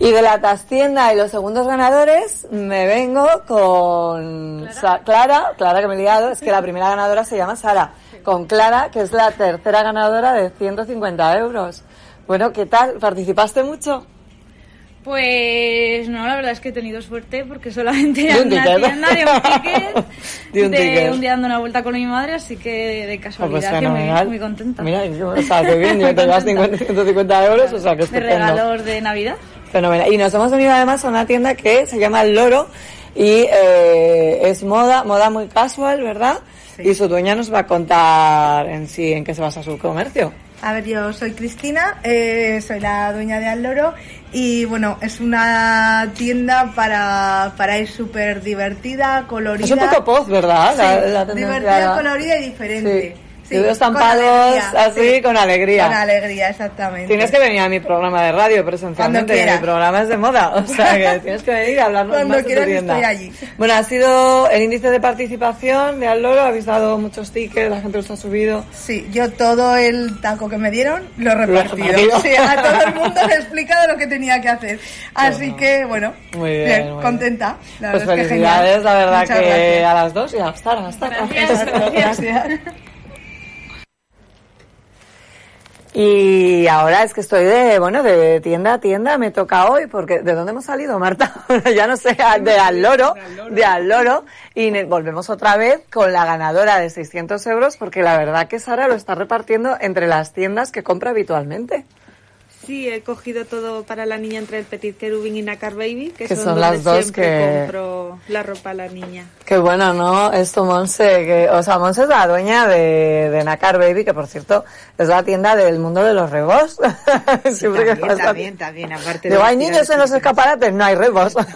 Y de la Tastienda y los segundos ganadores me vengo con Sa- Clara, Clara que me he liado, es que la primera ganadora se llama Sara, con Clara que es la tercera ganadora de 150 euros. Bueno, ¿qué tal? ¿Participaste mucho? Pues no, la verdad es que he tenido suerte porque solamente era un una ticket. tienda [laughs] de un ticket, De un ticket. un día dando una vuelta con mi madre, así que de Oh, casualidad pues que muy, fenomenal. muy contenta. Mira, o sea, qué bien, yo te das 50, 150 euros, o sea, que estupendo. regalos de Navidad. Fenomenal. Y nos hemos venido además a una tienda que se llama El Loro y eh, es moda, moda muy casual, ¿verdad? Y su dueña nos va a contar en sí en qué se basa su comercio. A ver, yo soy Cristina, eh, soy la dueña de Al Loro y bueno, es una tienda para, para ir súper divertida, colorida. Es un poco poz, ¿verdad? Sí, la divertida, colorida y diferente. Sí. Sí, con estampados así, sí. con alegría. Con alegría, exactamente. Tienes que venir a mi programa de radio presencialmente, Cuando mi quieras. programa es de moda, o [laughs] sea que tienes que venir a hablarnos Cuando más de tu quieras tienda. estoy allí. Bueno, ha sido el índice de participación de Al Loro, habéis dado muchos tickets, la gente los ha subido. Sí, yo todo el taco que me dieron lo he Lo he repartido. repartido. Sí, a todo el mundo [laughs] le he explicado lo que tenía que hacer. Así que, bueno, Muy bien, muy bien. contenta. La Pues verdad es que felicidades, genial. la verdad Muchas que gracias. a las dos y a gastar, a gastar. Gracias, gracias. Y ahora es que estoy de, bueno, de tienda a tienda, me toca hoy, porque ¿de dónde hemos salido, Marta? [laughs] ya no sé, de al loro, de al loro, y volvemos otra vez con la ganadora de 600 euros, porque la verdad que Sara lo está repartiendo entre las tiendas que compra habitualmente. Sí, he cogido todo para la niña entre el Petit Kerubin y Nakar Baby, que, Que son, son donde las dos siempre que- compro la ropa a la niña. Qué bueno, ¿no? Esto, Monse, que, o sea, Monse es la dueña de, de Nakar Baby, que por cierto es la tienda del mundo de los rebos. [laughs] Siempre que también, pasa- también, también, aparte de Digo, las hay niños en los escaparates, no hay rebos. [laughs]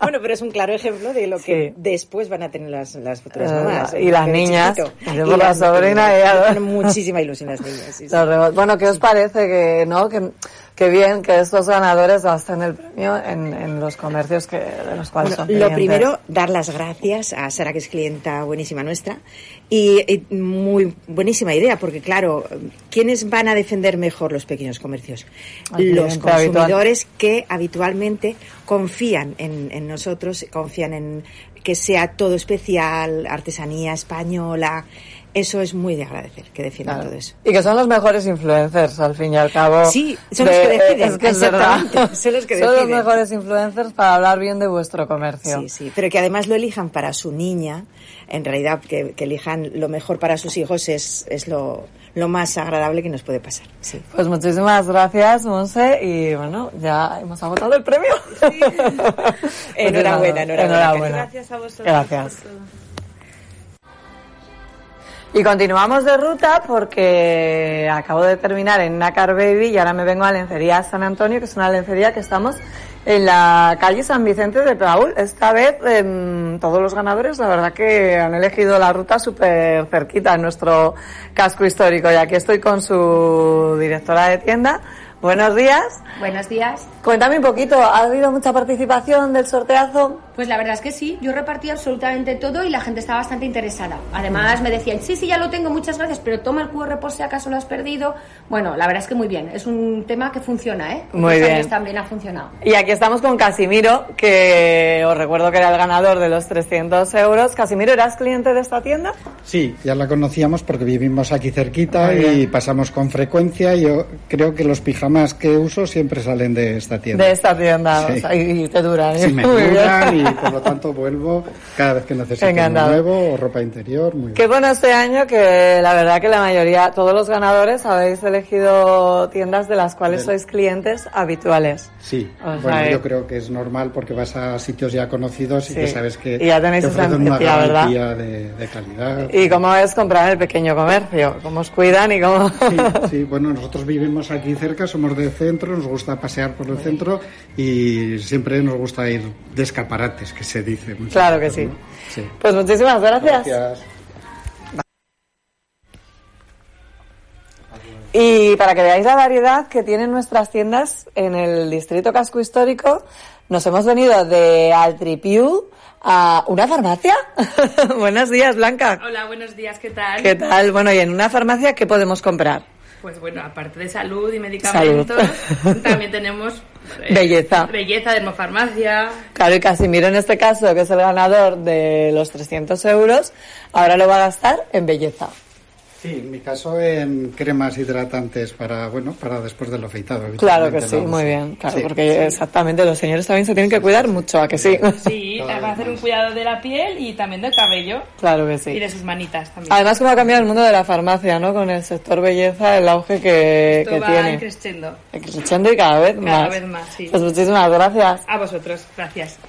Bueno, pero es un claro ejemplo de lo que después van a tener las, las futuras Eh, mamás. y las de niñas, chiquito. yo por la las- sobrina y ya- Tienen muchísima ilusión las niñas. sí, sí. Los rebos. Bueno, ¿qué os parece que, no? Que, que bien que estos ganadores gasten el premio en, en los comercios que, de los cuales Bueno, son lo primero, dar las gracias a Sara, que es clienta buenísima nuestra, y, y muy buenísima idea, porque claro, ¿quiénes van a defender mejor los pequeños comercios? El Los habitual. consumidores que habitualmente confían en, en nosotros, confían en que sea todo especial, artesanía española. Eso es muy de agradecer, que defiendan Claro. todo eso. Y que son los mejores influencers, al fin y al cabo. Sí, son los que deciden, Es que es verdad. exactamente, son los que [laughs] Son los deciden. mejores influencers para hablar bien de vuestro comercio. Sí, sí, pero que además lo elijan para su niña, en realidad que, que elijan lo mejor para sus hijos es, es lo, lo más agradable que nos puede pasar. Sí. Pues muchísimas gracias, Monse, y bueno, ya hemos agotado el premio. [laughs] Enhorabuena, enhorabuena, Enhorabuena. Gracias a vosotros. Gracias. Y continuamos de ruta porque acabo de terminar en Nacar Baby y ahora me vengo a Lencería San Antonio, que es una lencería que estamos en la calle San Vicente de Paul. Esta vez em, todos los ganadores, la verdad que han elegido la ruta súper cerquita en nuestro casco histórico. Y aquí estoy con su directora de tienda. Buenos días. Buenos días. Cuéntame un poquito, ¿ha habido mucha participación del sorteazo? Pues la verdad es que sí, yo repartí absolutamente todo y la gente estaba bastante interesada. Además me decían, sí, sí, ya lo tengo, muchas gracias, pero toma el QR por si acaso lo has perdido. Bueno, la verdad es que muy bien, es un tema que funciona, ¿eh? Muy bien. años también ha funcionado. Y aquí estamos con Casimiro, que os recuerdo que era el ganador de los 300 euros. Casimiro, ¿eras cliente de esta tienda? Sí, ya la conocíamos porque vivimos aquí cerquita y pasamos con frecuencia. Yo creo que los pijamas que uso siempre salen de esta tienda. De esta tienda, Sí. o sea, y te duran. ¿eh? Sí, me duran y por lo tanto vuelvo cada vez que necesito uno Encantado. nuevo o ropa interior. Muy bien. Qué bueno este año que la verdad que la mayoría, todos los ganadores habéis elegido tiendas de las cuales Del- sois clientes habituales. Sí, O sea, bueno, yo creo que es normal porque vas a sitios ya conocidos y Sí. que sabes que Y ya tenéis te esa una garantía de, de calidad. ¿Y cómo es comprar en el pequeño comercio? ¿Cómo os cuidan y cómo...? Sí, sí, bueno, nosotros vivimos aquí cerca, somos del centro, nos gusta pasear por el centro y siempre nos gusta ir de que se dice. muchas Claro que sí. ¿no? Sí. Pues muchísimas gracias. Gracias. Y para que veáis la variedad que tienen nuestras tiendas en el distrito casco histórico, nos hemos venido de Altripiu a una farmacia. [laughs] Buenos días, Blanca. Hola, buenos días, ¿qué tal? ¿Qué tal? Bueno, y en una farmacia, ¿qué podemos comprar? Pues bueno, aparte de salud y medicamentos, también tenemos Belleza. Belleza, dermofarmacia. Claro, y Casimiro en este caso, que es el ganador de los 300 euros, ahora lo va a gastar en belleza. Sí, en mi caso en cremas hidratantes para, bueno, para después del afeitado. Claro que sí, muy bien, claro, Sí. porque exactamente los señores también se tienen que cuidar mucho, ¿a que sí? Sí, [laughs] para hacer un cuidado de la piel y también del cabello. Claro que sí. Y de sus manitas también. Además, cómo ha cambiado el mundo de la farmacia, ¿no? Con el sector belleza, el auge que, Esto que va tiene. creciendo. Creciendo y cada vez Cada más. vez más, sí. Pues muchísimas gracias. A vosotros, gracias. [laughs]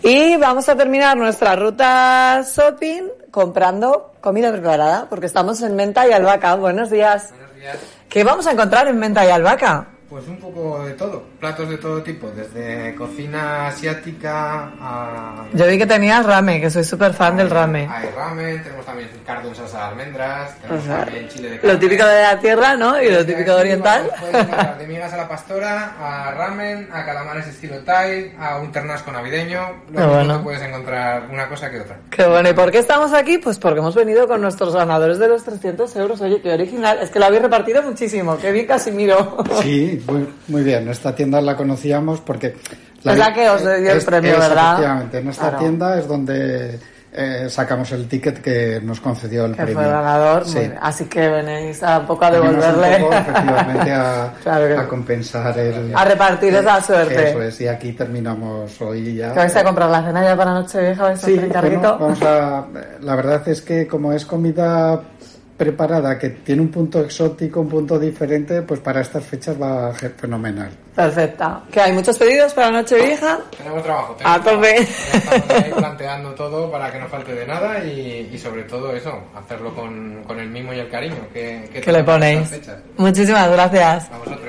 Y vamos a terminar nuestra ruta shopping comprando comida preparada, porque estamos en Menta y Albahaca. Buenos días. Buenos días. ¿Qué vamos a encontrar en Menta y Albahaca? Pues un poco de todo, platos de todo tipo, desde cocina asiática a... Yo vi que tenías rame, que soy súper fan del rame. Hay ramen, tenemos también cardo en salsa de almendras, tenemos O sea, también chile de carne. Lo típico de la tierra, ¿no? Y lo típico de oriental. Puedes encontrar de migas a la pastora, a ramen, a calamares estilo Thai, a un ternasco navideño. Lo Qué mismo bueno. puedes encontrar una cosa que otra. Qué bueno, ¿y por qué estamos aquí? Pues porque hemos venido con nuestros ganadores de los 300 euros. Oye, qué original. Es que lo habéis repartido muchísimo. Qué bien, Casimiro. Sí, muy, muy bien. Esta tienda la conocíamos porque... Es la que os dio el premio, ¿verdad? Efectivamente, en esta Claro. tienda es donde eh, sacamos el ticket que nos concedió el Que premio. fue el ganador. Sí. Así que venís a poco a devolverle. un poco, [laughs] efectivamente, a, Claro a compensar el... A repartir esa suerte. Eso es, y aquí terminamos hoy ya. ¿Que vais a comprar la cena ya para Nochevieja? ¿Vais a Sí, hacer bueno, vamos a... La verdad es que como es comida preparada, que tiene un punto exótico, un punto diferente, pues para estas fechas va ge- fenomenal. Perfecta. ¿Que hay muchos pedidos para Nochevieja? Tenemos trabajo. A tenemos tope. trabajo. Estamos ahí planteando todo para que no falte de nada y, y sobre todo eso, hacerlo con, con el mimo y el cariño que, Que le ponéis. Muchísimas gracias. A vosotros.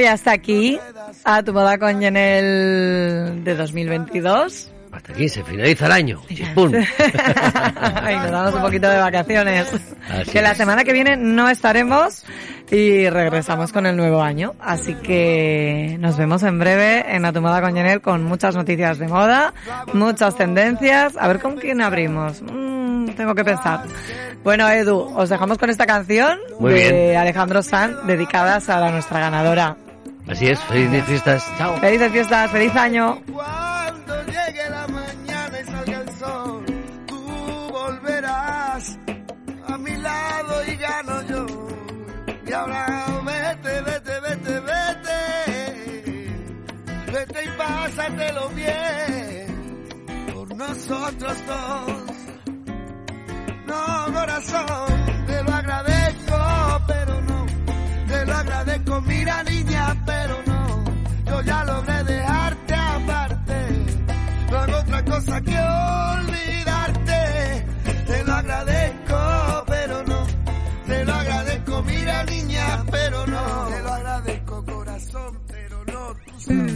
Ya está aquí. A tu boda con Yenel de 2022. Hasta aquí se finaliza el año. Chispún. y [laughs] nos damos un poquito de vacaciones. Así que la es. semana que viene no estaremos y regresamos con el nuevo año. Así que nos vemos en breve en A tu moda con Yenel con muchas noticias de moda, muchas tendencias. A ver con quién abrimos. Mm, tengo que pensar. Bueno, Edu, os dejamos con esta canción Muy de bien. Alejandro Sanz dedicadas a la nuestra ganadora. Así es, felices fiestas. Chao. Felices fiestas, feliz año. Cuando llegue la mañana y salga el sol, tú volverás a mi lado y gano yo. Y ahora vete, vete, vete, vete. Vete y pásatelo bien por nosotros dos. No, corazón, te lo agradezco, agradezco, mira niña, pero no. Yo ya logré dejarte aparte. No hago otra cosa que olvidarte. Te lo agradezco, pero no. Te lo agradezco, mira niña, pero no. Te lo agradezco, corazón, pero no. Tú sabes.